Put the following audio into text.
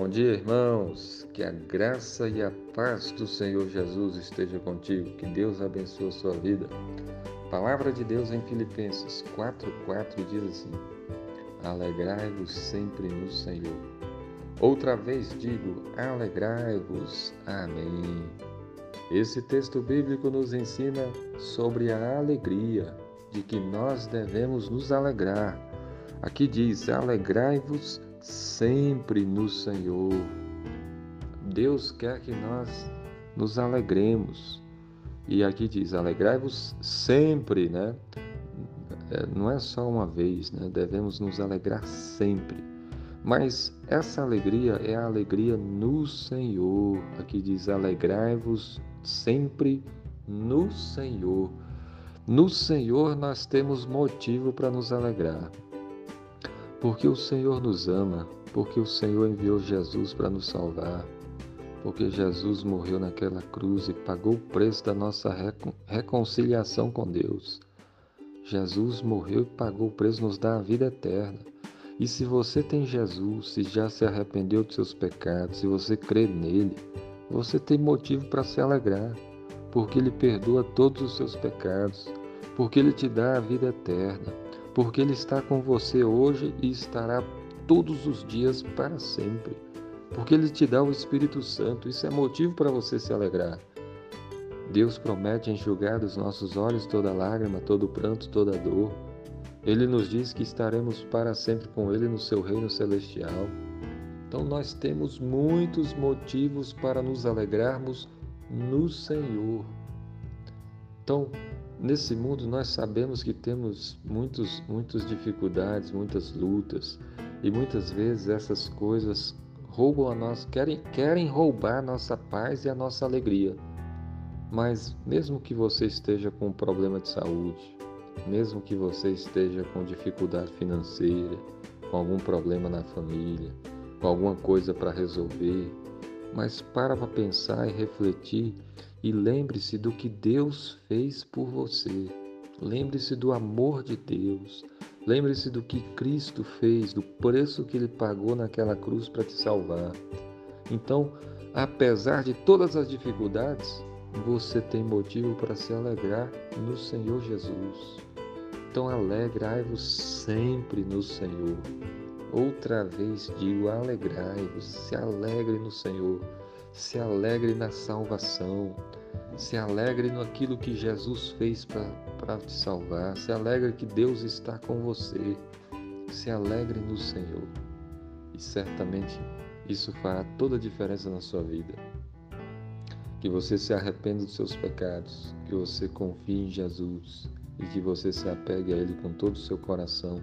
Bom dia, irmãos. Que a graça e a paz do Senhor Jesus esteja contigo. Que Deus abençoe a sua vida. Palavra de Deus em Filipenses 4:4 diz assim: Alegrai-vos sempre no Senhor. Outra vez digo: alegrai-vos. Amém. Esse texto bíblico nos ensina sobre a alegria, de que nós devemos nos alegrar. Aqui diz: alegrai-vos sempre no Senhor. Deus quer que nós nos alegremos. E aqui diz: alegrai-vos sempre, né? É, não é só uma vez, né? Devemos nos alegrar sempre. Mas essa alegria é a alegria no Senhor. Aqui diz: alegrai-vos sempre no Senhor. No Senhor nós temos motivo para nos alegrar. Porque o Senhor nos ama, porque o Senhor enviou Jesus para nos salvar, porque Jesus morreu naquela cruz e pagou o preço da nossa reconciliação com Deus. Jesus morreu e pagou o preço, nos dá a vida eterna. E se você tem Jesus, se já se arrependeu dos seus pecados, se você crê nele, você tem motivo para se alegrar, porque ele perdoa todos os seus pecados, porque ele te dá a vida eterna porque Ele está com você hoje e estará todos os dias para sempre. Porque Ele te dá o Espírito Santo, isso é motivo para você se alegrar. Deus promete enxugar dos nossos olhos toda lágrima, todo pranto, toda dor. Ele nos diz que estaremos para sempre com Ele no seu reino celestial. Então nós temos muitos motivos para nos alegrarmos no Senhor. Então, Nesse mundo nós sabemos que temos muitos, muitas dificuldades, muitas lutas e muitas vezes essas coisas roubam a nós, querem, querem roubar nossa paz e a nossa alegria. Mas mesmo que você esteja com um problema de saúde, mesmo que você esteja com dificuldade financeira, com algum problema na família, com alguma coisa para resolver, mas para para pensar e refletir e lembre-se do que Deus fez por você. Lembre-se do amor de Deus. Lembre-se do que Cristo fez, do preço que ele pagou naquela cruz para te salvar. Então, apesar de todas as dificuldades, você tem motivo para se alegrar no Senhor Jesus. Então, alegrai-vos sempre no Senhor. Outra vez digo: alegrai-vos, se alegre no Senhor se alegre na salvação, se alegre naquilo que Jesus fez para te salvar, se alegre que Deus está com você, se alegre no Senhor. E certamente isso fará toda a diferença na sua vida. Que você se arrependa dos seus pecados, que você confie em Jesus e que você se apegue a Ele com todo o seu coração,